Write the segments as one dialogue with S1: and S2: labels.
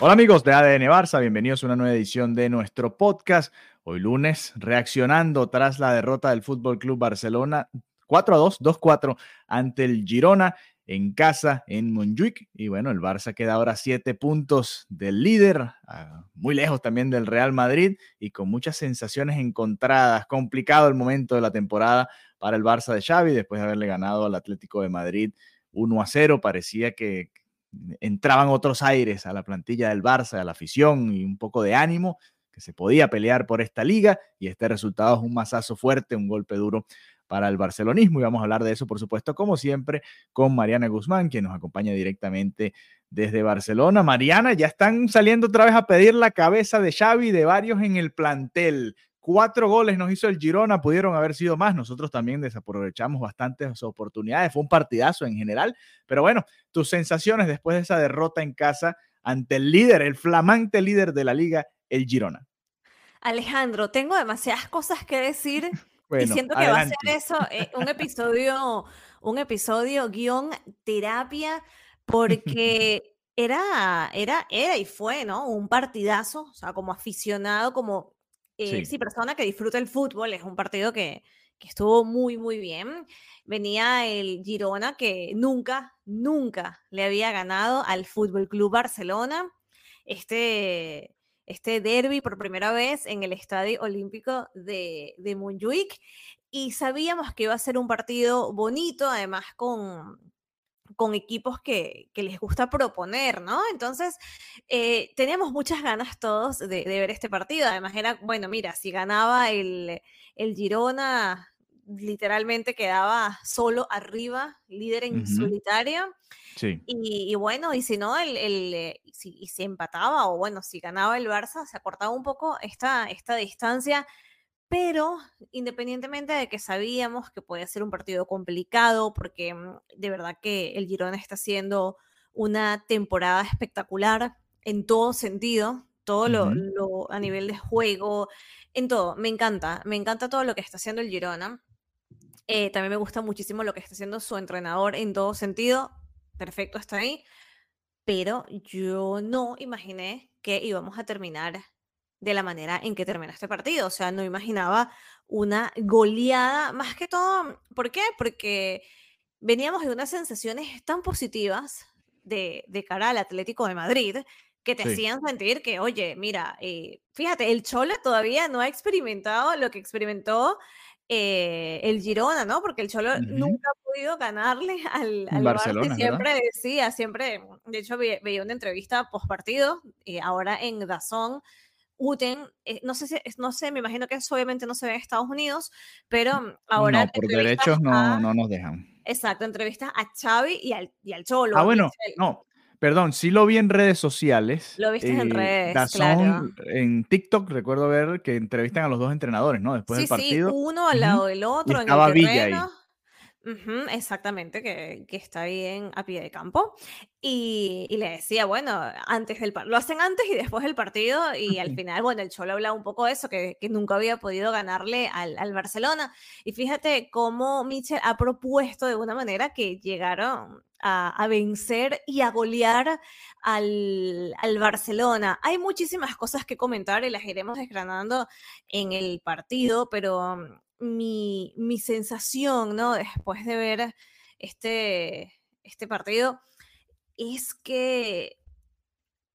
S1: Hola amigos de ADN Barça, bienvenidos a una nueva edición de nuestro podcast. Hoy lunes, reaccionando tras la derrota del Fútbol Club Barcelona 4 a 2, 2-4 ante el Girona en casa en Montjuic. Y bueno, el Barça queda ahora 7 puntos del líder, ah, muy lejos también del Real Madrid y con muchas sensaciones encontradas. Complicado el momento de la temporada para el Barça de Xavi después de haberle ganado al Atlético de Madrid 1 a 0. Parecía que entraban otros aires a la plantilla del Barça, a la afición y un poco de ánimo, que se podía pelear por esta liga y este resultado es un mazazo fuerte, un golpe duro para el barcelonismo y vamos a hablar de eso, por supuesto, como siempre, con Mariana Guzmán, quien nos acompaña directamente desde Barcelona. Mariana, ya están saliendo otra vez a pedir la cabeza de Xavi de varios en el plantel. Cuatro goles nos hizo el Girona, pudieron haber sido más. Nosotros también desaprovechamos bastantes oportunidades. Fue un partidazo en general. Pero bueno, tus sensaciones después de esa derrota en casa ante el líder, el flamante líder de la liga, el Girona.
S2: Alejandro, tengo demasiadas cosas que decir
S1: Bueno,
S2: y siento que
S1: adelante.
S2: va a ser eso eh, un episodio, un episodio guion terapia, porque era, era, era y fue, ¿no? Un partidazo, o sea, como aficionado, como eh,
S1: Sí.
S2: sí, persona que disfruta el fútbol, es un partido que, que estuvo muy, muy bien. Venía el Girona que nunca, nunca le había ganado al Fútbol Club Barcelona. Este, este derby por primera vez en el Estadio Olímpico de, de Montjuic y sabíamos que iba a ser un partido bonito, además con, con equipos que, que les gusta proponer, ¿no? Entonces, eh, teníamos muchas ganas todos de, de ver este partido. Además, era, bueno, mira, si ganaba el, el Girona, literalmente quedaba solo arriba, líder en
S1: Ujú.
S2: solitario.
S1: Sí.
S2: Y, y bueno, y si no, el, el, eh, si, y si empataba o bueno, si ganaba el Barça, se acortaba un poco esta, esta distancia, pero independientemente de que sabíamos que podía ser un partido complicado, porque mm, de verdad que el Girona está haciendo una temporada espectacular en todo sentido, todo lo, a nivel de juego, en todo, me encanta, me encanta todo lo que está haciendo el Girona. Eh, también me gusta muchísimo lo que está haciendo su entrenador en todo sentido. Perfecto, está ahí. Pero yo no imaginé que íbamos a terminar de la manera en que termina este partido. O sea, no imaginaba una goleada, más que todo, ¿por qué? Porque veníamos de unas sensaciones tan positivas de, de cara al Atlético de Madrid que te
S1: Sí.
S2: hacían sentir que, oye, mira, eh, fíjate, el Cholo todavía no ha experimentado lo que experimentó eh, el Girona, ¿no? Porque el Cholo
S1: Ujú.
S2: nunca ha podido ganarle al, al
S1: Barcelona, ¿verdad?
S2: siempre decía, siempre, de hecho ve- veía una entrevista post partido, ahora en Dazón, Uten, eh, no sé si, no sé, me imagino que eso obviamente no se ve en Estados Unidos, pero mm, ahora
S1: no, por derechos no,
S2: a-
S1: no nos dejan.
S2: Exacto, entrevistas a Xavi y al, y al Cholo.
S1: Ah, bueno,
S2: Michel.
S1: no, perdón, sí lo vi en redes sociales.
S2: Lo viste en
S1: eh,
S2: redes,
S1: Dazón, En TikTok recuerdo ver que entrevistan a los dos entrenadores, ¿no? Después
S2: sí,
S1: del partido.
S2: sí, uno al lado del otro en
S1: estaba
S2: el
S1: Villa ahí.
S2: Ujú, exactamente, que, que está bien a pie de campo. Y, y le decía, bueno, antes del par- lo hacen antes y después del partido. Y al final, bueno, el Cholo hablaba un poco de eso, que, que nunca había podido ganarle al, al Barcelona. Y fíjate cómo Michel ha propuesto de una manera que llegaron a, a vencer y a golear al, al Barcelona. Hay muchísimas cosas que comentar y las iremos desgranando en el partido, pero mi, mi sensación, ¿no? Después de ver este, este partido, es que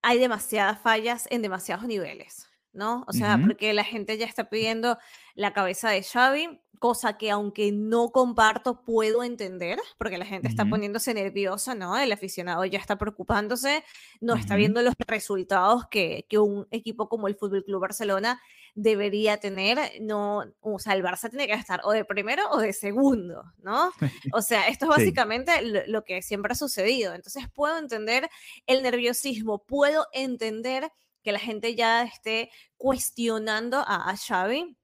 S2: hay demasiadas fallas en demasiados niveles. ¿no? O sea, porque la gente ya está pidiendo la cabeza de Xavi, cosa que aunque no comparto, puedo entender, porque la gente está poniéndose nerviosa, ¿no? El aficionado ya está preocupándose, no está viendo los resultados que, que un equipo como el Fútbol Club Barcelona debería tener, no, o sea, el Barça tiene que estar o de primero o de segundo, ¿no? O sea, esto es básicamente lo, que siempre ha sucedido. Entonces puedo entender el nerviosismo, puedo entender que la gente ya esté cuestionando a, Xavi,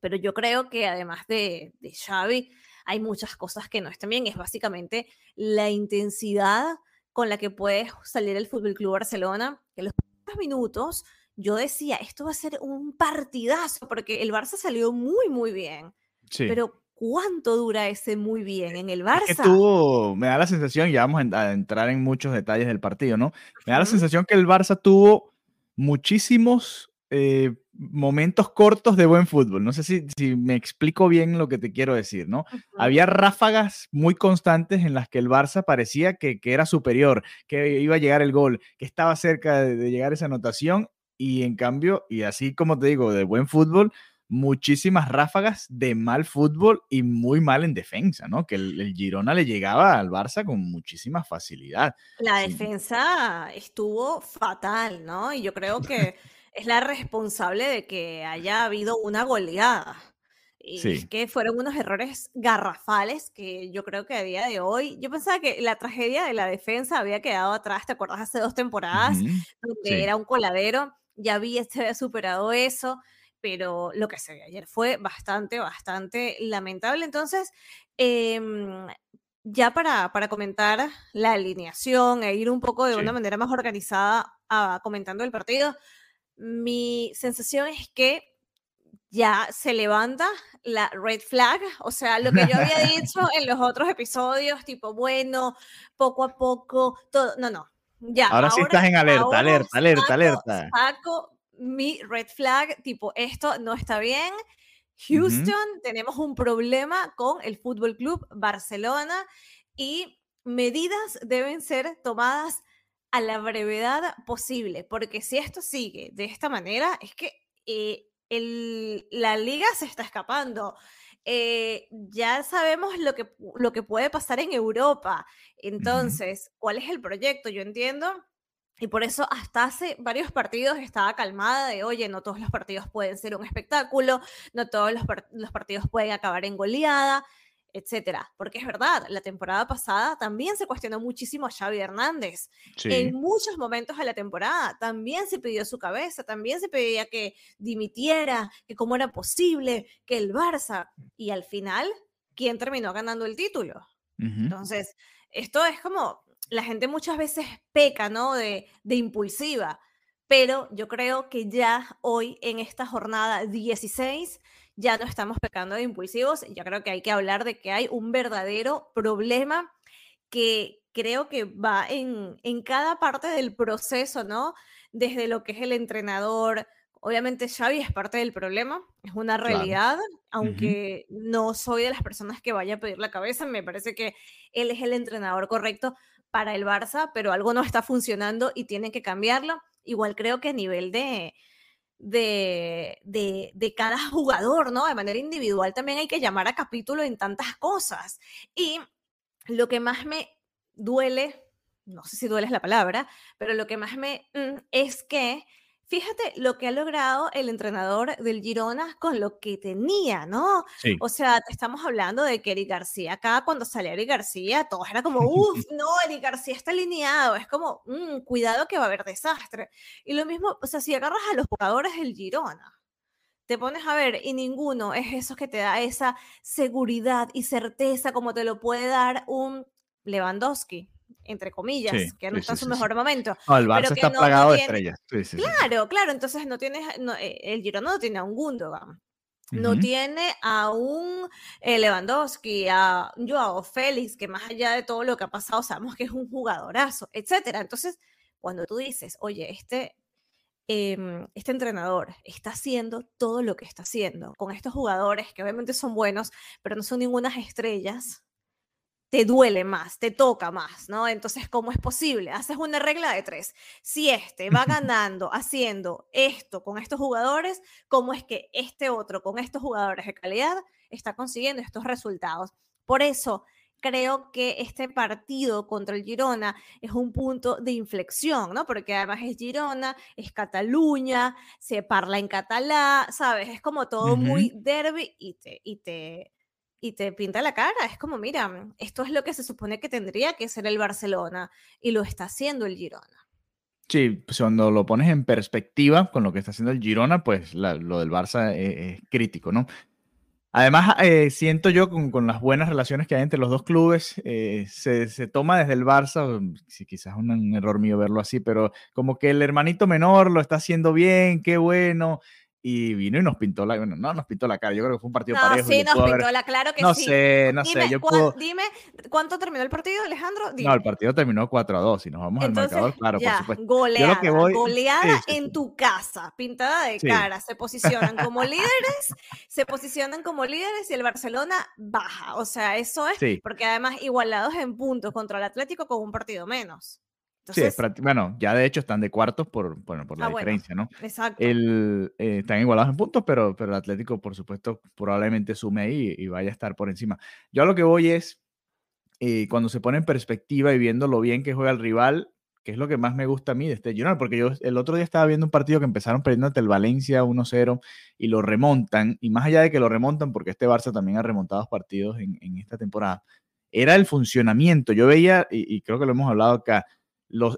S2: pero yo creo que además de, de Xavi, hay muchas cosas que no están bien. Es básicamente la intensidad con la que puede salir el Fútbol Club Barcelona, que los minutos yo decía, esto va a ser un partidazo, porque el Barça salió muy, muy bien. Sí. Pero ¿cuánto dura ese muy bien en el Barça?
S1: tuvo, me da la sensación, ya vamos a entrar en muchos detalles del partido, ¿no? Me da la sensación que el Barça tuvo muchísimos eh, momentos cortos de buen fútbol. No sé si, si, me explico bien lo que te quiero decir, ¿no? Había ráfagas muy constantes en las que el Barça parecía que, que, era superior, que iba a llegar el gol, que estaba cerca de, de llegar esa anotación y en cambio, y así como te digo, de buen fútbol, muchísimas ráfagas de mal fútbol y muy mal en defensa, ¿no? Que el, Girona le llegaba al Barça con muchísima facilidad.
S2: La defensa estuvo fatal, ¿no? Y yo creo que es la responsable de que haya habido una goleada. Y que fueron unos errores garrafales que yo creo que a día de hoy, yo pensaba que la tragedia de la defensa había quedado atrás, ¿te acuerdas? Hace dos temporadas, donde era un coladero ya había, se había superado eso, pero lo que se vio ayer fue bastante, bastante lamentable. Entonces, em, ya para, para, comentar la alineación e ir un poco de una manera más organizada a, comentando el partido, mi sensación es que ya se levanta la red flag, o sea, lo que yo había dicho en los otros episodios, tipo, bueno, poco a poco, todo, no, no,
S1: Ahora, sí estás en alerta, alerta, alerta, alerta.
S2: Saco mi red flag, tipo, esto no está bien. Houston, tenemos un problema con el Fútbol Club Barcelona y medidas deben ser tomadas a la brevedad posible, porque si esto sigue de esta manera, es que eh, la liga se está escapando. Eh, ya sabemos lo que, lo que puede pasar en Europa. Entonces, ¿cuál es el proyecto? Yo entiendo y por eso hasta hace varios partidos estaba calmada de, oye, no todos los partidos pueden ser un espectáculo, no todos los, los partidos pueden acabar en goleada etcétera. Porque es verdad, la temporada pasada también se cuestionó muchísimo a Xavi Hernández. En muchos momentos de la temporada también se pidió su cabeza, también se pedía que dimitiera, que cómo era posible, que el Barça. Y al final, ¿quién terminó ganando el título? Entonces, esto es como, la gente muchas veces peca, ¿no? De, de impulsiva. Pero yo creo que ya hoy, en esta jornada 16, ya no estamos pecando de impulsivos, ya creo que hay que hablar de que hay un verdadero problema que creo que va en, en cada parte del proceso, ¿no? Desde lo que es el entrenador, Obviamente Xavi es parte del problema, es una realidad, aunque no soy de las personas que vaya a pedir la cabeza, me parece que él es el entrenador correcto para el Barça, pero algo no está funcionando y tiene que cambiarlo. Igual creo que a nivel de, de, de, cada jugador, ¿no? De manera individual también hay que llamar a capítulo en tantas cosas. Y lo que más me duele, no sé si duele es la palabra, pero lo que más me mm, es que fíjate lo que ha logrado el entrenador del Girona con lo que tenía, ¿no? O sea, estamos hablando de que Eric García, acá cuando salió Eric García, todo era como, uff, no, Eric García está alineado, es como, mm, cuidado que va a haber desastre. Y lo mismo, o sea, si agarras a los jugadores del Girona, te pones a ver y ninguno es eso que te da esa seguridad y certeza como te lo puede dar un Lewandowski entre comillas, que no está en su mejor momento.
S1: el Barça está plagado de estrellas.
S2: claro, claro, entonces no tienes, eh, el Girona no tiene a un Gundogan, no tiene a un eh, Lewandowski, a Joao Félix, que más allá de todo lo que ha pasado, sabemos que es un jugadorazo, etcétera. Entonces, cuando tú dices, oye, este, em, este entrenador está haciendo todo lo que está haciendo con estos jugadores que obviamente son buenos, pero no son ninguna estrellas, te duele más, te toca más, ¿no? Entonces, ¿cómo es posible? Haces una regla de tres. Si este va ganando haciendo esto con estos jugadores, ¿cómo es que este otro con estos jugadores de calidad está consiguiendo estos resultados? Por eso, creo que este partido contra el Girona es un punto de inflexión, ¿no? Porque además es Girona, es Cataluña, se parla en catalá, ¿sabes? Es como todo muy derby y te, y te, y te pinta la cara. Es como, mira, esto es lo que se supone que tendría que ser el Barcelona y lo está haciendo el Girona.
S1: Sí, pues cuando lo pones en perspectiva con lo que está haciendo el Girona, pues lo del Barça es, crítico, ¿no? Además, eh, siento yo con, con, las buenas relaciones que hay entre los dos clubes, eh, se, se, toma desde el Barça, si quizás es un, error mío verlo así, pero como que el hermanito menor lo está haciendo bien, qué bueno, y vino y nos pintó la, bueno, no nos pintó la cara, yo creo que fue un partido
S2: no,
S1: parejo.
S2: Sí, nos pintó la, claro que
S1: no
S2: sí.
S1: Sé, no
S2: dime,
S1: sé. Yo
S2: puedo... Dime, ¿cuánto terminó el partido, Alejandro? Dime.
S1: No, el partido terminó 4 a 2, si nos vamos
S2: Entonces,
S1: al marcador, claro,
S2: ya,
S1: por supuesto.
S2: Goleada,
S1: que voy...
S2: goleada
S1: sí, sí,
S2: en tu casa, pintada de cara, se posicionan como líderes, se posicionan como líderes y el Barcelona baja, o sea, eso es, porque además igualados en puntos contra el Atlético con un partido menos.
S1: Entonces, sí, bueno, ya de hecho están de cuartos por, bueno, por la
S2: ah,
S1: diferencia,
S2: bueno,
S1: ¿no?
S2: Exacto.
S1: El, eh, están igualados en puntos, pero, pero el Atlético, por supuesto, probablemente sume ahí y, vaya a estar por encima. Yo a lo que voy es, eh, cuando se pone en perspectiva y viendo lo bien que juega el rival, que es lo que más me gusta a mí de este Junior, porque yo el otro día estaba viendo un partido que empezaron perdiendo ante el Valencia 1-0 y lo remontan, y más allá de que lo remontan, porque este Barça también ha remontado partidos en, en esta temporada, era el funcionamiento. Yo veía, y, y creo que lo hemos hablado acá,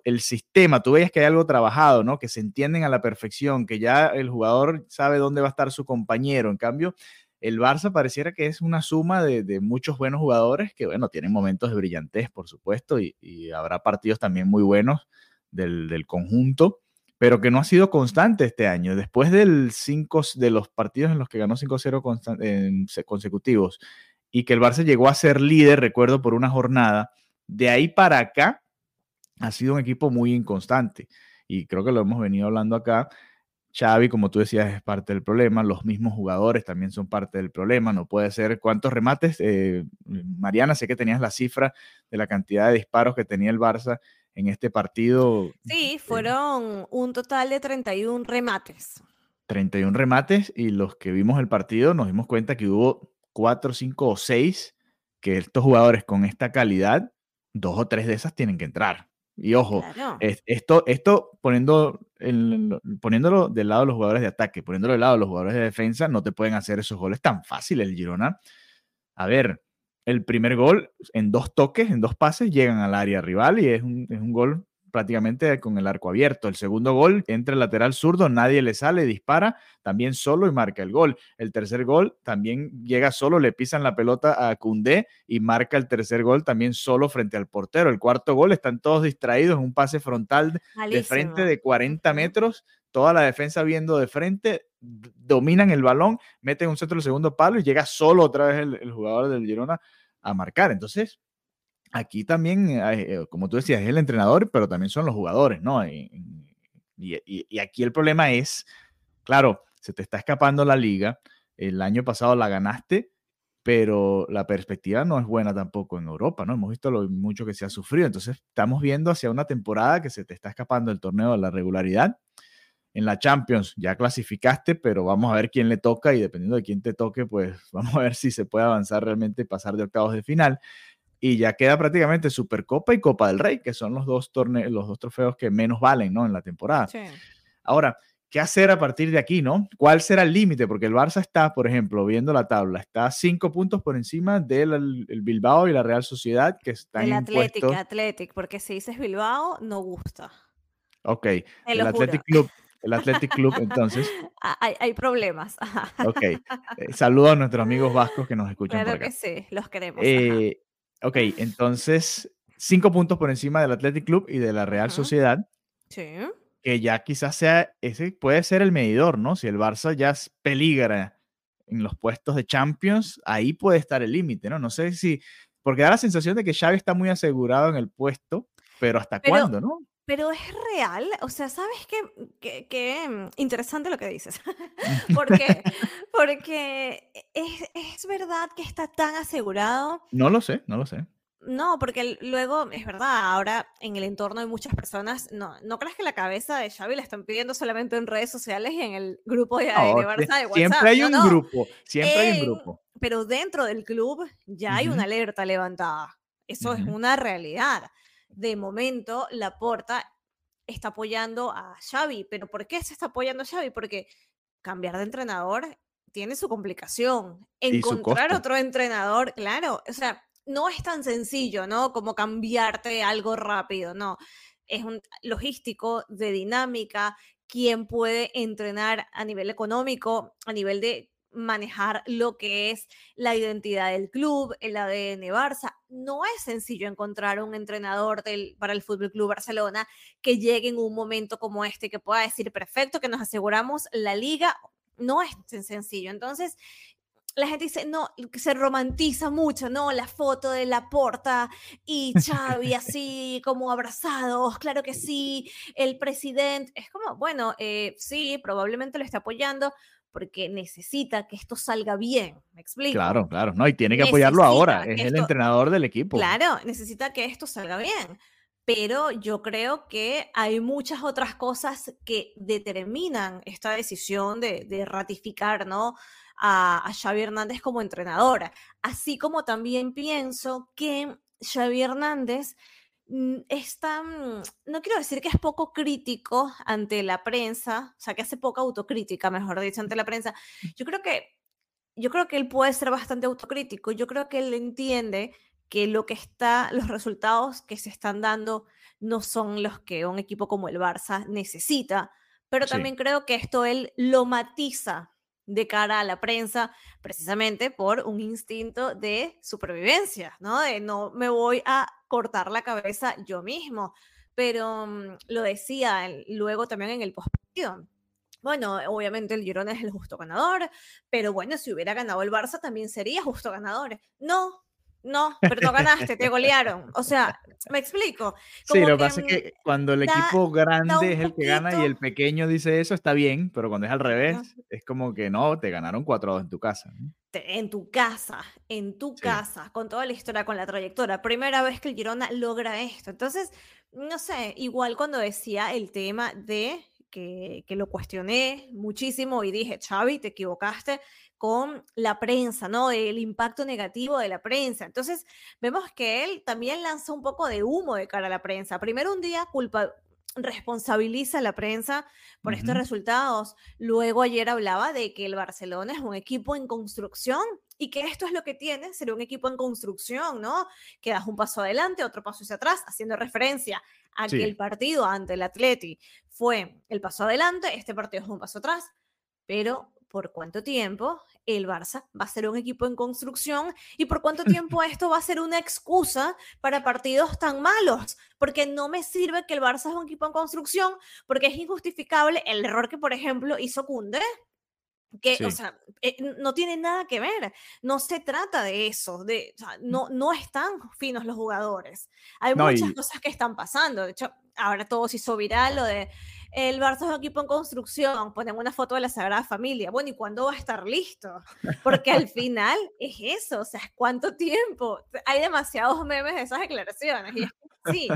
S1: el sistema, tú veías que hay algo trabajado, ¿no? Que se entienden a la perfección, que ya el jugador sabe dónde va a estar su compañero. En cambio, el Barça pareciera que es una suma de, muchos buenos jugadores que, bueno, tienen momentos de brillantez, por supuesto, y, habrá partidos también muy buenos del, conjunto, pero que no ha sido constante este año. Después del cinco, de los partidos en los que ganó 5-0 consecutivos y que el Barça llegó a ser líder, recuerdo, por una jornada, de ahí para acá ha sido un equipo muy inconstante y creo que lo hemos venido hablando acá. Xavi, como tú decías, es parte del problema. Los mismos jugadores también son parte del problema. No puede ser cuántos remates. Eh, Mariana, sé que tenías la cifra de la cantidad de disparos que tenía el Barça en este partido.
S2: Sí, fueron un total de 31 remates.
S1: 31 remates y los que vimos el partido nos dimos cuenta que hubo 4, 5 o 6 que estos jugadores con esta calidad, dos o tres de esas tienen que entrar. Y ojo, esto, esto poniendo poniéndolo del lado de los jugadores de ataque, poniéndolo del lado de los jugadores de defensa, no te pueden hacer esos goles tan fáciles el Girona. A ver, el primer gol en dos toques, en dos pases, llegan al área rival y es un, es un gol prácticamente con el arco abierto. El segundo gol entra el lateral zurdo, nadie le sale, dispara también solo y marca el gol. El tercer gol también llega solo, le pisan la pelota a Cundé y marca el tercer gol también solo frente al portero. El cuarto gol están todos distraídos un pase frontal de frente de 40 metros, toda la defensa viendo de frente, dominan el balón, meten un centro del segundo palo y llega solo otra vez el, el jugador del Girona a marcar. Entonces, aquí también, eh, como tú decías, es el entrenador, pero también son los jugadores, ¿no? Y, y, aquí el problema es, claro, se te está escapando la liga, el año pasado la ganaste, pero la perspectiva no es buena tampoco en Europa, ¿no? Hemos visto lo mucho que se ha sufrido, entonces estamos viendo hacia una temporada que se te está escapando el torneo de la regularidad. En la Champions ya clasificaste, pero vamos a ver quién le toca y dependiendo de quién te toque, pues vamos a ver si se puede avanzar realmente y pasar de octavos de final y ya queda prácticamente Supercopa y Copa del Rey, que son los dos torneos, los dos trofeos que menos valen, ¿no? En la temporada. Ahora, ¿qué hacer a partir de aquí, no? ¿Cuál será el límite? Porque el Barça está, por ejemplo, viendo la tabla, está cinco puntos por encima del Bilbao y la Real Sociedad, que están
S2: El Athletic, Athletic, porque si dices Bilbao, no gusta.
S1: Ok, el Athletic Club. El Athletic Club, entonces.
S2: Hay, hay problemas.
S1: ok. Eh, saludo a nuestros amigos vascos que nos escuchan.
S2: Claro
S1: por acá.
S2: que sí, los queremos.
S1: Eh, Ok, entonces, cinco puntos por encima del Athletic Club y de la Real Sociedad.
S2: Sí.
S1: Que ya quizás sea, ese puede ser el medidor, ¿no? Si el Barça ya peligra en los puestos de Champions, ahí puede estar el límite, ¿no? No sé si, porque da la sensación de que Xavi está muy asegurado en el puesto, pero ¿hasta cuándo, no?
S2: Pero es real, o sea, ¿sabes qué? Qué, mm, interesante lo que dices. porque porque es, es, verdad que está tan asegurado.
S1: No lo sé, no lo sé.
S2: No, porque luego, es verdad, ahora en el entorno hay muchas personas, no, no creas que la cabeza de Xavi la están pidiendo solamente en redes sociales y en el grupo de ADN Barça de WhatsApp.
S1: Siempre hay un grupo, siempre hay un grupo.
S2: Pero dentro del club ya hay una alerta levantada. Eso es una realidad. De momento, la Porta está apoyando a Xavi, pero ¿por qué se está apoyando a Xavi? Porque cambiar de entrenador tiene su complicación. Encontrar otro entrenador, claro, o sea, no es tan sencillo, ¿no? Como cambiarte algo rápido, no. Es un logístico, de dinámica, quién puede entrenar a nivel económico, a nivel de manejar lo que es la identidad del club, el ADN Barça. No es sencillo encontrar un entrenador del, para el Fútbol Club Barcelona que llegue en un momento como este, que pueda decir perfecto, que nos aseguramos la liga. No es tan sencillo. Entonces, la gente dice, no, se romantiza mucho, ¿no? La foto de la porta y Xavi así como abrazados, claro que sí, el presidente, es como, bueno, eh, sí, probablemente lo está apoyando porque necesita que esto salga bien, ¿me explico?
S1: Claro, claro, no, y tiene que apoyarlo ahora, es el entrenador del equipo.
S2: Claro, necesita que esto salga bien, pero yo creo que hay muchas otras cosas que determinan esta decisión de, de ratificar, ¿no? a, Xavi Hernández como entrenadora. Así como también pienso que Xavi Hernández mm, está, no quiero decir que es poco crítico ante la prensa, o sea, que hace poca autocrítica, mejor dicho, ante la prensa. Yo creo que, yo creo que él puede ser bastante autocrítico. Yo creo que él entiende que lo que está, los resultados que se están dando no son los que un equipo como el Barça necesita, pero también creo que esto él lo matiza de cara a la prensa, precisamente por un instinto de supervivencia, ¿no? De no me voy a cortar la cabeza yo mismo. Pero mm, lo decía luego también en el postpartido. Bueno, obviamente el Girona es el justo ganador, pero bueno, si hubiera ganado el Barça también sería justo ganador. No, no, pero no ganaste, te golearon. O sea, me explico.
S1: sí, lo que pasa es que cuando el equipo grande es el que gana y el pequeño dice eso, está bien, pero cuando es al revés, es como que no, te ganaron 4 2 en tu casa.
S2: En tu casa, en tu casa, con toda la historia, con la trayectoria. Primera vez que el Girona logra esto. Entonces, no sé, igual cuando decía el tema de que, que, lo cuestioné muchísimo y dije, Xavi, te equivocaste con la prensa, ¿no? El impacto negativo de la prensa. Entonces, vemos que él también lanza un poco de humo de cara a la prensa. Primero un día culpa, responsabiliza a la prensa por estos resultados. Luego ayer hablaba de que el Barcelona es un equipo en construcción y que esto es lo que tiene ser un equipo en construcción, ¿no? Que das un paso adelante, otro paso hacia atrás, haciendo referencia a que el partido ante el Atleti fue el paso adelante, este partido es un paso atrás, pero por cuánto tiempo el Barça va a ser un equipo en construcción y por cuánto tiempo esto va a ser una excusa para partidos tan malos, porque no me sirve que el Barça es un equipo en construcción, porque es injustificable el error que, por ejemplo, hizo Kunde, que, o sea, eh, no tiene nada que ver, no se trata de eso, de, mm. no, no están finos los jugadores, hay muchas cosas que están pasando, de hecho, ahora todo se hizo viral, lo de el Barça es un equipo en construcción, ponen una foto de la Sagrada Familia. Bueno, ¿y cuándo va a estar listo? Porque al final es eso, o sea, ¿cuánto tiempo? Hay demasiados memes de esas declaraciones. Y sí,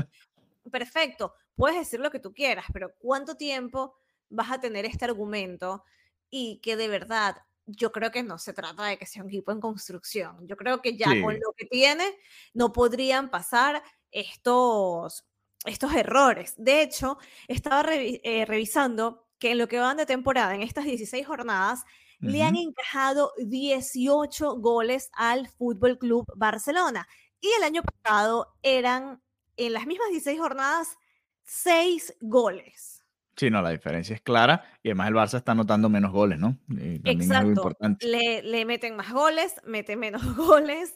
S2: perfecto, puedes decir lo que tú quieras, pero ¿cuánto tiempo vas a tener este argumento? Y que de verdad, yo creo que no se trata de que sea un equipo en construcción. Yo creo que ya con lo que tiene, no podrían pasar estos estos errores. De hecho, estaba eh, revisando que en lo que van de temporada, en estas 16 jornadas, le han encajado 18 goles al Fútbol Club Barcelona. Y el año pasado eran, en las mismas 16 jornadas, 6 goles.
S1: Sí, no, la diferencia es clara y además el Barça está anotando menos goles, ¿no?
S2: Exacto. Le, le, meten más goles, meten menos goles.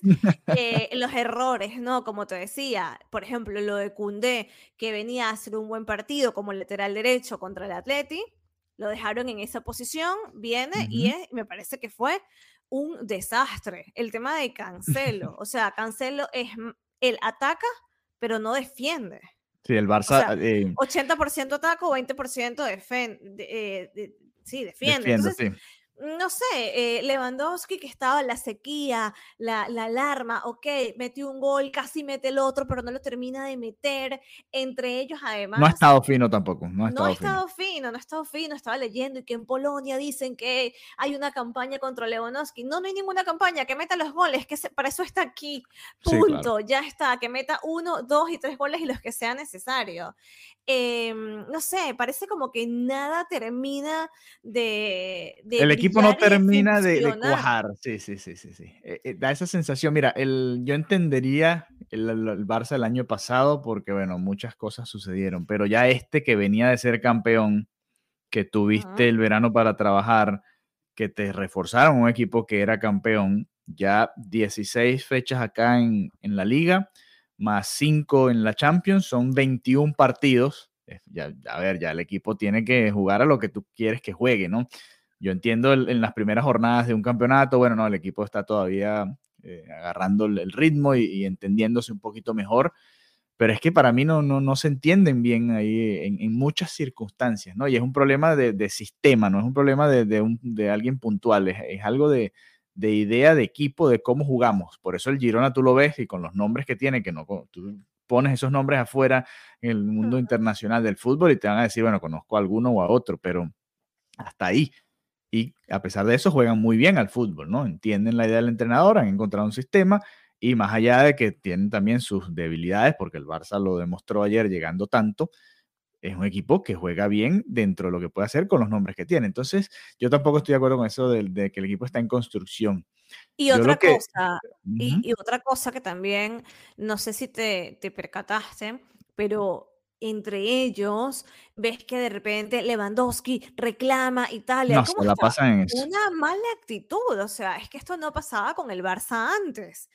S2: Eh, los errores, ¿no? Como te decía, por ejemplo, lo de Cundé, que venía a hacer un buen partido como lateral derecho contra el Atleti, lo dejaron en esa posición, viene y me parece que fue un desastre. El tema de Cancelo, o sea, Cancelo es, el ataca, pero no defiende.
S1: Sí, el Barça.
S2: 80% ataco, 20% defiende. sí, defiende. Entonces, no sé, eh, Lewandowski que estaba la sequía, la, la, alarma, ok, metió un gol, casi mete el otro, pero no lo termina de meter. Entre ellos, además.
S1: No ha estado fino tampoco. No ha estado,
S2: no estado fino. No ha estado fino. Estaba leyendo y que en Polonia dicen que hay una campaña contra Lewandowski. No, no hay ninguna campaña. Que meta los goles, que para eso está aquí. Punto. Ya está. Que meta uno, dos y tres goles y los que sea necesario. Em, no sé, parece como que nada termina de...
S1: el equipo no termina de, cuajar, sí, sí, sí, sí, sí. Eh, eh, da esa sensación, mira, el, yo entendería el, el, Barça el año pasado porque, bueno, muchas cosas sucedieron, pero ya este que venía de ser campeón, que tuviste el verano para trabajar, que te reforzaron un equipo que era campeón, ya 16 fechas acá en, en la liga más 5 en la Champions, son 21 partidos. Ya, a ver, ya el equipo tiene que jugar a lo que tú quieres que juegue, ¿no? Yo entiendo en las primeras jornadas de un campeonato, bueno, no, el equipo está todavía eh, agarrando el, ritmo y, entendiéndose un poquito mejor, pero es que para mí no, no, no se entienden bien ahí en, muchas circunstancias, ¿no? Y es un problema de, sistema, no es un problema de, de alguien puntual, es algo de, de idea de equipo de cómo jugamos. Por eso el Girona tú lo ves y con los nombres que tiene, que no tú pones esos nombres afuera en el mundo internacional del fútbol y te van a decir, bueno, conozco a alguno o a otro, pero hasta ahí. Y a pesar de eso juegan muy bien al fútbol, ¿no? Entienden la idea del entrenador, han encontrado un sistema y más allá de que tienen también sus debilidades, porque el Barça lo demostró ayer llegando tanto, es un equipo que juega bien dentro de lo que puede hacer con los nombres que tiene. Entonces, yo tampoco estoy de acuerdo con eso de, que el equipo está en construcción.
S2: Y otra cosa, y, otra cosa que también, no sé si te, te percataste, pero entre ellos ves que de repente Lewandowski reclama Italia.
S1: No, se la en eso.
S2: Una mala actitud, o sea, es que esto no pasaba con el Barça antes.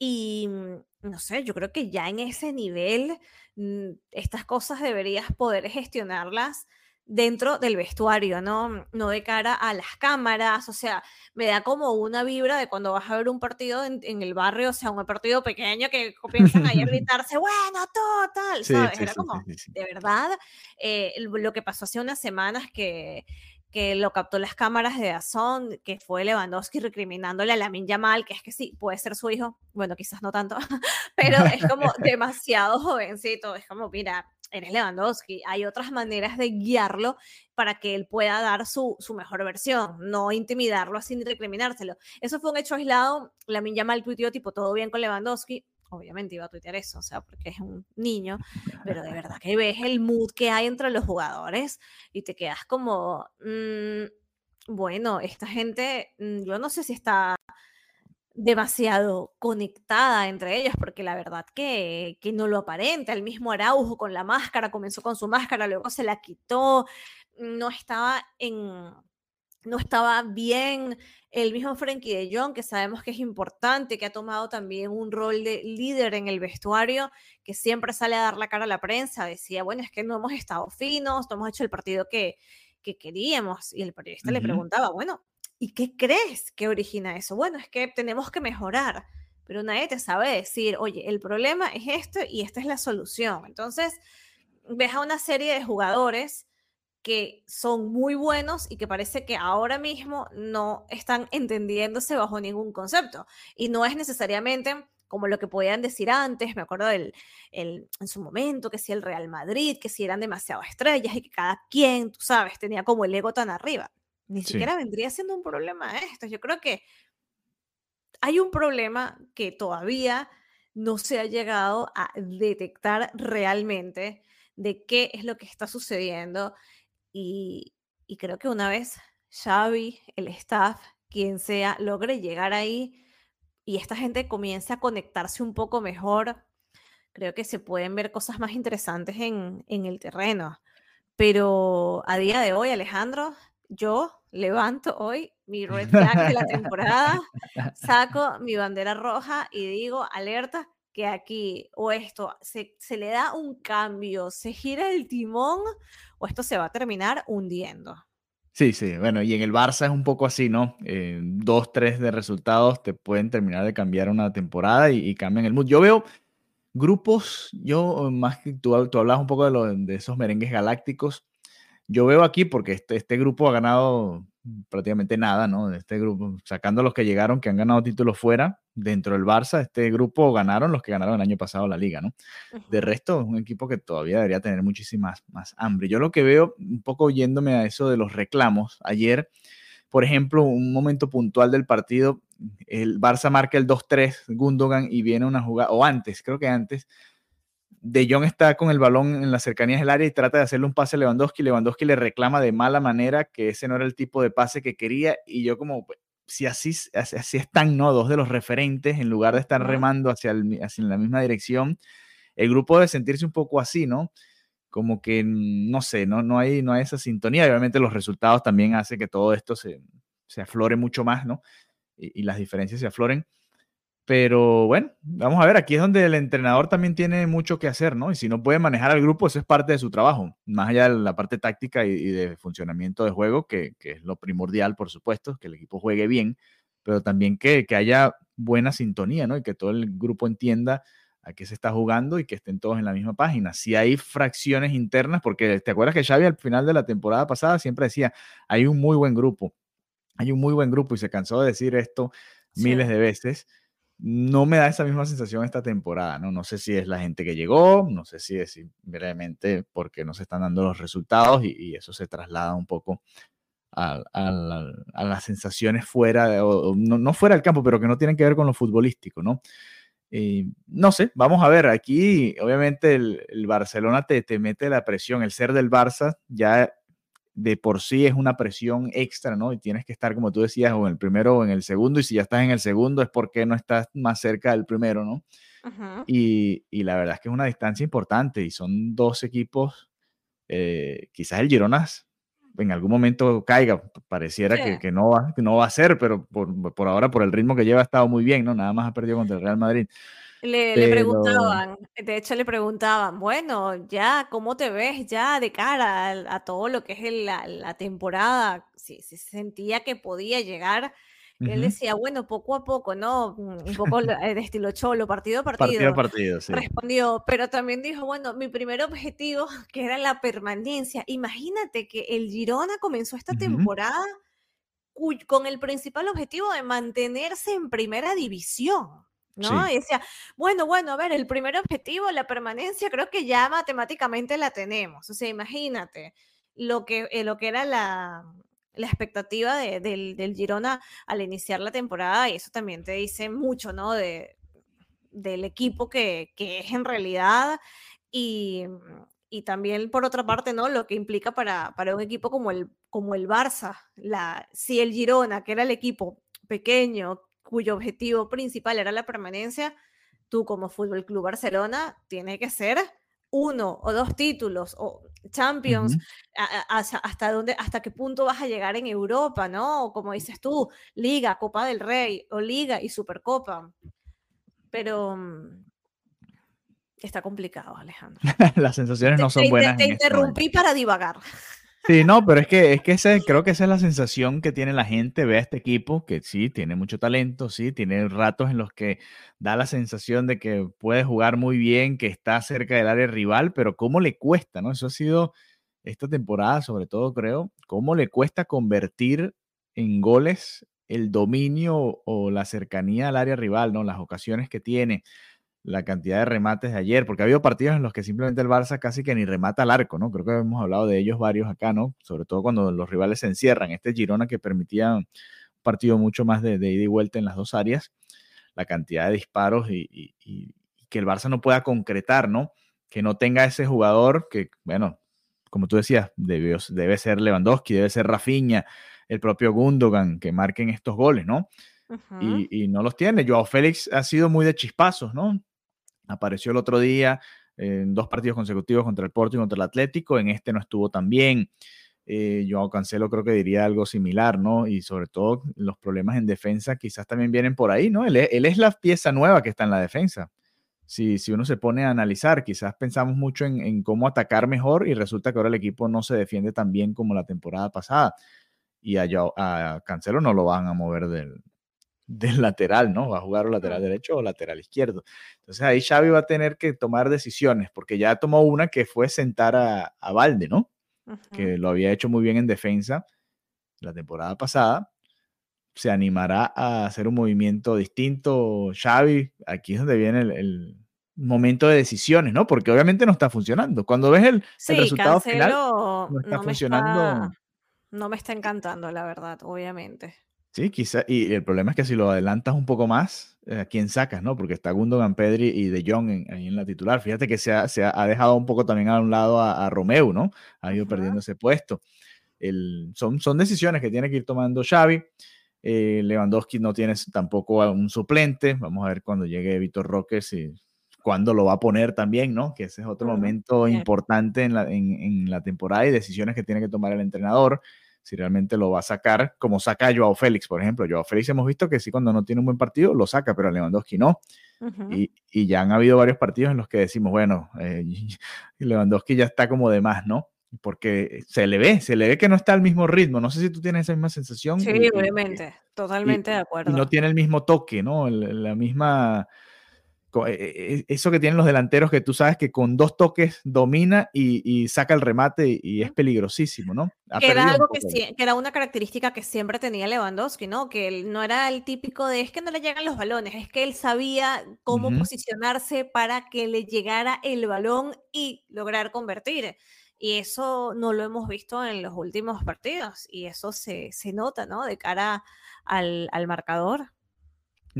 S2: Y mm, no sé, yo creo que ya en ese nivel Mm, estas cosas deberías poder gestionarlas dentro del vestuario, ¿no? No de cara a las cámaras, o sea, me da como una vibra de cuando vas a ver un partido en, el barrio, o sea, un partido pequeño que comienzan a gritarse, bueno, total, ¿sabes? Era como, de verdad, eh, lo que pasó hace unas semanas que que lo captó las cámaras de Dazón, que fue Lewandowski recriminándole a Lamin Yamal, que es que sí, puede ser su hijo, bueno, quizás no tanto, pero es como demasiado jovencito, es como, mira, eres Lewandowski, hay otras maneras de guiarlo para que él pueda dar su, su mejor versión, no intimidarlo así ni recriminárselo. Eso fue un hecho aislado, Lamin Yamal tuiteó tipo, todo bien con Lewandowski, obviamente iba a tuitear eso, o sea, porque es un niño, pero de verdad que ves el mood que hay entre los jugadores y te quedas como, mm, bueno, esta gente, mm, yo no sé si está demasiado conectada entre ellas, porque la verdad que, que no lo aparenta. El mismo Araujo con la máscara, comenzó con su máscara, luego se la quitó, no estaba en, no estaba bien. El mismo Frankie de Jong, que sabemos que es importante, que ha tomado también un rol de líder en el vestuario, que siempre sale a dar la cara a la prensa, decía, bueno, es que no hemos estado finos, no hemos hecho el partido que, que queríamos. Y el periodista le preguntaba, bueno, ¿y qué crees que origina eso? Bueno, es que tenemos que mejorar, pero nadie te sabe decir, oye, el problema es esto y esta es la solución. Entonces, ves a una serie de jugadores que son muy buenos y que parece que ahora mismo no están entendiéndose bajo ningún concepto. Y no es necesariamente como lo que podían decir antes, me acuerdo del, el, en su momento, que si el Real Madrid, que si eran demasiado estrellas y que cada quien, tú sabes, tenía como el ego tan arriba. Ni siquiera vendría siendo un problema esto. Yo creo que hay un problema que todavía no se ha llegado a detectar realmente de qué es lo que está sucediendo y, creo que una vez Xavi, el staff, quien sea, logre llegar ahí y esta gente comience a conectarse un poco mejor, creo que se pueden ver cosas más interesantes en, en el terreno. Pero a día de hoy, Alejandro, yo levanto hoy mi red flag de la temporada, saco mi bandera roja y digo, alerta, que aquí o esto se, se, le da un cambio, se gira el timón o esto se va a terminar hundiendo.
S1: Sí, sí, bueno, y en el Barça es un poco así, ¿no? Eh, dos, tres de resultados te pueden terminar de cambiar una temporada y, cambian el mood. Yo veo grupos, yo más que tú, tú hablabas un poco de, de esos merengues galácticos, yo veo aquí porque este, este grupo ha ganado prácticamente nada, ¿no? De este grupo, sacando los que llegaron, que han ganado títulos fuera, dentro del Barça, este grupo ganaron los que ganaron el año pasado la liga, ¿no? De resto, es un equipo que todavía debería tener muchísima más hambre. Yo lo que veo, un poco yéndome a eso de los reclamos, ayer, por ejemplo, un momento puntual del partido, el Barça marca el 2-3, Gundogan, y viene una jugada, o antes, creo que antes, de Jong está con el balón en las cercanías del área y trata de hacerle un pase a Lewandowski. Lewandowski le reclama de mala manera que ese no era el tipo de pase que quería. Y yo, como, pues, si así, así están, ¿no? Dos de los referentes, en lugar de estar remando hacia, hacia la misma dirección, el grupo debe sentirse un poco así, ¿no? Como que, no sé, no, no, hay, no hay esa sintonía. Y obviamente los resultados también hacen que todo esto se, se aflore mucho más, ¿no? Y, y las diferencias se afloren. Pero bueno, vamos a ver, aquí es donde el entrenador también tiene mucho que hacer, ¿no? Y si no puede manejar al grupo, eso es parte de su trabajo, más allá de la parte táctica y, de funcionamiento de juego, que, es lo primordial, por supuesto, que el equipo juegue bien, pero también que, haya buena sintonía, ¿no? Y que todo el grupo entienda a qué se está jugando y que estén todos en la misma página. Si hay fracciones internas, porque te acuerdas que Xavi al final de la temporada pasada siempre decía, hay un muy buen grupo, hay un muy buen grupo y se cansó de decir esto miles de veces no me da esa misma sensación esta temporada, ¿no? No sé si es la gente que llegó, no sé si es simplemente porque no se están dando los resultados y, eso se traslada un poco a, las sensaciones fuera, o, no, fuera del campo, pero que no tienen que ver con lo futbolístico, ¿no? no sé, vamos a ver, aquí obviamente el, Barcelona te, te, mete la presión, el ser del Barça ya de por sí es una presión extra, ¿no? Y tienes que estar, como tú decías, o en el primero o en el segundo, y si ya estás en el segundo es porque no estás más cerca del primero, ¿no? y, la verdad es que es una distancia importante y son dos equipos, eh, quizás el Gironas en algún momento caiga, pareciera que, no va, no va a ser, pero por, por, ahora, por el ritmo que lleva, ha estado muy bien, ¿no? Nada más ha perdido contra el Real Madrid.
S2: Le, preguntaban, de hecho le preguntaban, bueno, ya, ¿cómo te ves ya de cara a, todo lo que es la, temporada? Si, se sentía que podía llegar. Él decía, bueno, poco a poco, ¿no? Mm, un poco de estilo cholo, partido a partido.
S1: Partido a partido, sí.
S2: Respondió, pero también dijo, bueno, mi primer objetivo, que era la permanencia. Imagínate que el Girona comenzó esta temporada con el principal objetivo de mantenerse en primera división. ¿No? Y decía, bueno, bueno, a ver, el primer objetivo, la permanencia, creo que ya matemáticamente la tenemos. O sea, imagínate lo que, eh, lo que era la, la expectativa del, del, Girona al iniciar la temporada, y eso también te dice mucho, ¿no? De, del equipo que, que es en realidad. Y, y, también, por otra parte, ¿no? Lo que implica para, para un equipo como el, como el Barça. La, si el Girona, que era el equipo pequeño, cuyo objetivo principal era la permanencia, tú como Fútbol Club Barcelona tiene que ser uno o dos títulos o Champions, hasta dónde, hasta qué punto vas a llegar en Europa, ¿no? O como dices tú, Liga, Copa del Rey, o Liga y Supercopa. Pero mm, está complicado, Alejandro.
S1: Las sensaciones no son buenas.
S2: Te, interrumpí para divagar.
S1: Sí, no, pero es que, es que ese, creo que esa es la sensación que tiene la gente, ve a este equipo, que sí, tiene mucho talento, sí, tiene ratos en los que da la sensación de que puede jugar muy bien, que está cerca del área rival, pero cómo le cuesta, ¿no? Eso ha sido esta temporada, sobre todo, creo, cómo le cuesta convertir en goles el dominio o la cercanía al área rival, ¿no? Las ocasiones que tiene la cantidad de remates de ayer, porque ha habido partidos en los que simplemente el Barça casi que ni remata al arco, ¿no? Creo que hemos hablado de ellos varios acá, ¿no? Sobre todo cuando los rivales se encierran. Este Girona que permitía un partido mucho más de, ida y vuelta en las dos áreas, la cantidad de disparos y, que el Barça no pueda concretar, ¿no? Que no tenga ese jugador que, bueno, como tú decías, debe, debe ser Lewandowski, debe ser Rafinha, el propio Gundogan, que marquen estos goles, ¿no? y, y, no los tiene. Joao Félix ha sido muy de chispazos, ¿no? Apareció el otro día en dos partidos consecutivos contra el Porto y contra el Atlético. En este no estuvo tan bien. Eh, Joao Cancelo creo que diría algo similar, ¿no? Y sobre todo los problemas en defensa quizás también vienen por ahí, ¿no? Él es, la pieza nueva que está en la defensa. Si, si uno se pone a analizar, quizás pensamos mucho en, cómo atacar mejor y resulta que ahora el equipo no se defiende tan bien como la temporada pasada. Y a, a Cancelo no lo van a mover del, del lateral, ¿no? Va a jugar o lateral derecho o lateral izquierdo. Entonces ahí Xavi va a tener que tomar decisiones, porque ya tomó una que fue sentar a, a Valde, ¿no? Que lo había hecho muy bien en defensa la temporada pasada, se animará a hacer un movimiento distinto. Xavi, aquí es donde viene el, momento de decisiones, ¿no? Porque obviamente no está funcionando. Cuando ves el, resultado final, no está funcionando.
S2: no me está encantando, la verdad, obviamente.
S1: Sí, quizá, y el problema es que si lo adelantas un poco más, eh, ¿a quién sacas, no? Porque está Gundogan, Pedri y De Jong ahí en la titular. Fíjate que se ha, se ha, dejado un poco también a un lado a, Romeo, ¿no? Ha ido perdiendo ese puesto. El, son, son decisiones que tiene que ir tomando Xavi. Eh, Lewandowski no tiene tampoco un suplente. Vamos a ver cuando llegue Víctor Roque si cuándo lo va a poner también, ¿no? Que ese es otro momento importante en la, en, en la temporada y decisiones que tiene que tomar el entrenador si realmente lo va a sacar, como saca a Joao Félix, por ejemplo. Joao Félix hemos visto que sí, cuando no tiene un buen partido, lo saca, pero a Lewandowski no. y, y, ya han habido varios partidos en los que decimos, bueno, eh, Lewandowski ya está como de más, ¿no? Porque se le ve, se le ve que no está al mismo ritmo. No sé si tú tienes esa misma sensación.
S2: Sí, obviamente, totalmente de acuerdo.
S1: no tiene el mismo toque, ¿no? La misma eso que tienen los delanteros que tú sabes que con dos toques domina y, saca el remate y, es peligrosísimo, ¿no?
S2: que era algo que, era una característica que siempre tenía Lewandowski, ¿no? Que él no era el típico de es que no le llegan los balones, es que él sabía cómo posicionarse para que le llegara el balón y lograr convertir. Y eso no lo hemos visto en los últimos partidos y eso se, nota, ¿no? De cara al, al marcador.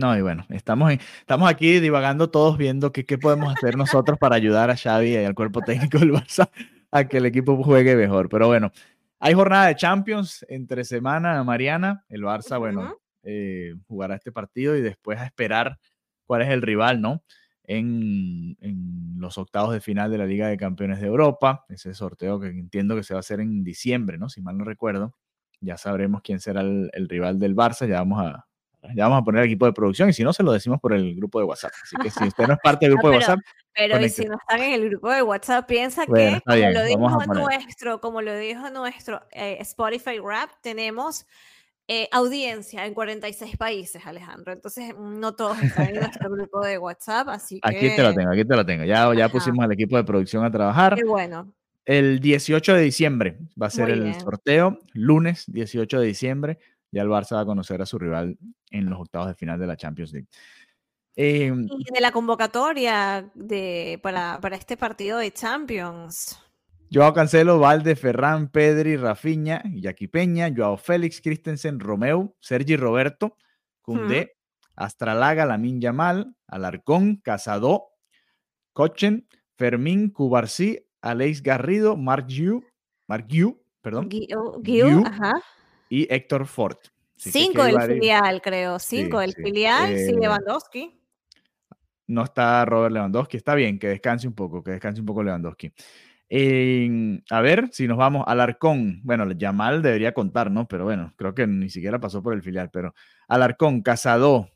S1: No, y bueno, estamos, estamos aquí divagando todos viendo qué, qué podemos hacer nosotros para ayudar a Xavi y al cuerpo técnico del Barça a que el equipo juegue mejor. Pero bueno, hay jornada de Champions entre semana, Mariana. El Barça, bueno, eh, jugará este partido y después a esperar cuál es el rival, ¿no? En, en, los octavos de final de la Liga de Campeones de Europa. Ese sorteo que entiendo que se va a hacer en diciembre, ¿no? Si mal no recuerdo. Ya sabremos quién será el, el rival del Barça. Ya vamos a, ya vamos a poner el equipo de producción y si no, se lo decimos por el grupo de WhatsApp. Así que si usted no es parte del grupo de WhatsApp.
S2: Pero si no están en el grupo de WhatsApp, piensa que, como lo, dijo nuestro, como lo dijo nuestro eh, Spotify Rap, tenemos eh, audiencia en 46 países, Alejandro. Entonces, no todos están en nuestro grupo de WhatsApp, así que...
S1: Aquí te lo tengo, aquí te lo tengo. Ya, ya pusimos al equipo de producción a trabajar.
S2: Qué bueno.
S1: El 18 de diciembre va a ser el sorteo, lunes 18 de diciembre ya el Barça va a conocer a su rival en los octavos de final de la Champions League.
S2: Em, y de la convocatoria de, para, este partido de Champions.
S1: Joao Cancelo, Valde, Ferran, Pedri, Rafinha, Jackie Peña, Joao Félix, Christensen, Romeo, Sergi Roberto, Cundé, Astralaga, Lamin Yamal, Alarcón, Casado, Cochen, Fermín, Cubarsí, Aleix Garrido, Mark Yu, Mark Yu, perdón.
S2: ajá
S1: y Héctor Ford.
S2: Cinco del filial, creo. Cinco del filial, sí, eh, Lewandowski.
S1: No está Robert Lewandowski. Está bien, que descanse un poco, que descanse un poco Lewandowski. a ver si nos vamos al Arcón. Bueno, Yamal debería contar, ¿no? Pero bueno, creo que ni siquiera pasó por el filial. Pero Alarcón, Casado,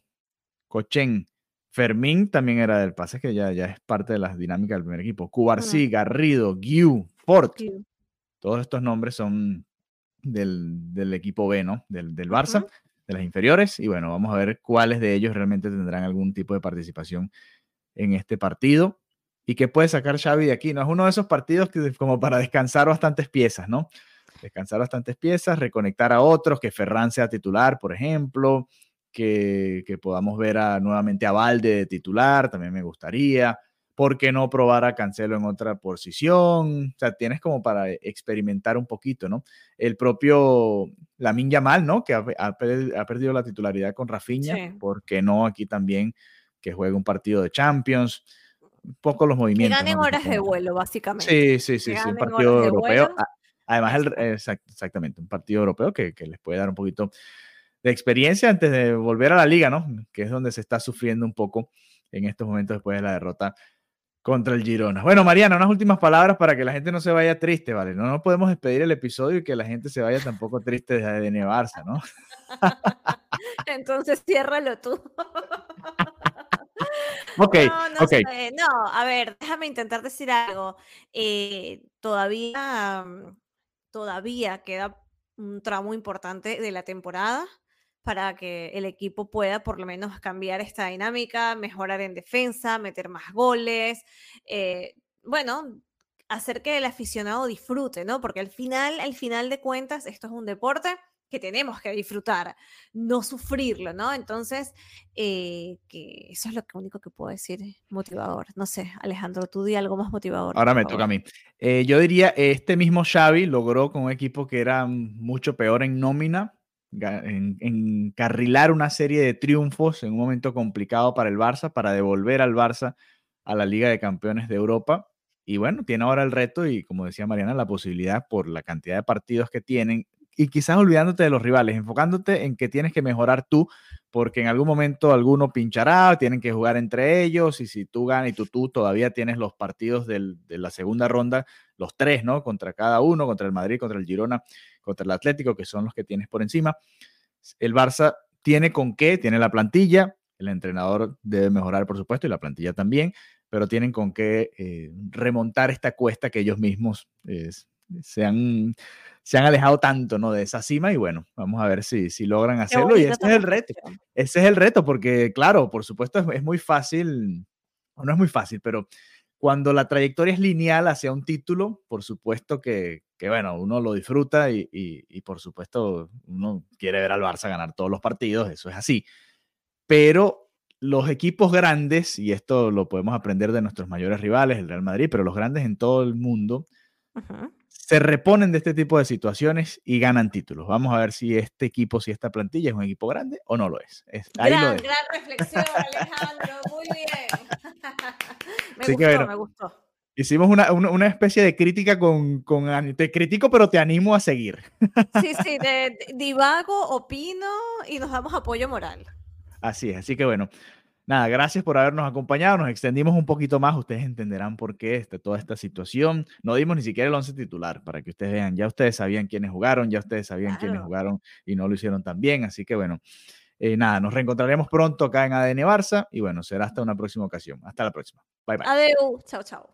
S1: Cochen, Fermín también era del pase, que ya, ya es parte de las dinámicas del primer equipo. Cubarsí, Garrido, Guiu, Ford. Todos estos nombres son del, equipo B, ¿no? Del, del Barça, de las inferiores. Y bueno, vamos a ver cuáles de ellos realmente tendrán algún tipo de participación en este partido. ¿Y qué puede sacar Xavi de aquí? No es uno de esos partidos que como para descansar bastantes piezas, ¿no? Descansar bastantes piezas, reconectar a otros, que Ferran sea titular, por ejemplo, que, que podamos ver a, nuevamente a Valde de titular, también me gustaría. ¿Por qué no probar a Cancelo en otra posición? O sea, tienes como para experimentar un poquito, ¿no? El propio Lamin Yamal, ¿no? Que ha, perdido la titularidad con Rafinha, ¿por qué no aquí también que juegue un partido de Champions? Un poco los movimientos.
S2: Que ganen horas de vuelo, básicamente.
S1: Sí, sí, sí, sí un partido europeo. Además, exactamente, un partido europeo que, que les puede dar un poquito de experiencia antes de volver a la liga, ¿no? Que es donde se está sufriendo un poco en estos momentos después de la derrota contra el Girona. Bueno, Mariana, unas últimas palabras para que la gente no se vaya triste, ¿vale? No, no podemos despedir el episodio y que la gente se vaya tampoco triste de, Barça, ¿no?
S2: Entonces ciérralo tú.
S1: ok,
S2: no, no,
S1: okay.
S2: no, a ver, déjame intentar decir algo. Eh, todavía, todavía queda un tramo importante de la temporada para que el equipo pueda por lo menos cambiar esta dinámica, mejorar en defensa, meter más goles, eh, bueno, hacer que el aficionado disfrute, ¿no? Porque al final, al final de cuentas, esto es un deporte que tenemos que disfrutar, no sufrirlo, ¿no? Entonces, eh, que eso es lo único que puedo decir motivador. No sé, Alejandro, tú di algo más motivador.
S1: Ahora me toca a mí. Eh, yo diría, este mismo Xavi logró con un equipo que era mucho peor en nómina, encarrilar una serie de triunfos en un momento complicado para el Barça, para devolver al Barça a la Liga de Campeones de Europa. Y bueno, tiene ahora el reto y como decía Mariana, la posibilidad por la cantidad de partidos que tienen y quizás olvidándote de los rivales, enfocándote en que tienes que mejorar tú, porque en algún momento alguno pinchará, tienen que jugar entre ellos y si tú ganas y tú, tú todavía tienes los partidos de la segunda ronda, los tres, ¿no? Contra cada uno, contra el Madrid, contra el Girona, contra el Atlético, que son los que tienes por encima. El Barça tiene con qué, tiene la plantilla, el entrenador debe mejorar, por supuesto, y la plantilla también, pero tienen con qué eh, remontar esta cuesta que ellos mismos se, han, se han alejado tanto ¿no? de esa cima y bueno, vamos a ver si, si logran hacerlo y ese es el reto. Ese es el reto porque claro, por supuesto es, muy fácil, no es muy fácil, pero cuando la trayectoria es lineal hacia un título, por supuesto que, que bueno, uno lo disfruta y, y, y, por supuesto uno quiere ver al Barça ganar todos los partidos, eso es así. Pero los equipos grandes, y esto lo podemos aprender de nuestros mayores rivales, el Real Madrid, pero los grandes en todo el mundo, se reponen de este tipo de situaciones y ganan títulos. Vamos a ver si este equipo, si esta plantilla es un equipo grande o no lo es.
S2: gran, gran reflexión, Alejandro, muy bien. me gustó, me gustó.
S1: Hicimos una, una, especie de crítica con, con, Te critico, pero te animo a seguir.
S2: Sí, sí, de, divago, opino y nos damos apoyo moral.
S1: Así es, así que bueno, nada, gracias por habernos acompañado, nos extendimos un poquito más, ustedes entenderán por qué está toda esta situación. No dimos ni siquiera el once titular para que ustedes vean, ya ustedes sabían quiénes jugaron, ya ustedes sabían quiénes jugaron y no lo hicieron tan bien, así que bueno, eh, nada, nos reencontraremos pronto acá en ADN Barça y bueno, será hasta una próxima ocasión. Hasta la próxima. Bye bye.
S2: Adeu, chao, chao.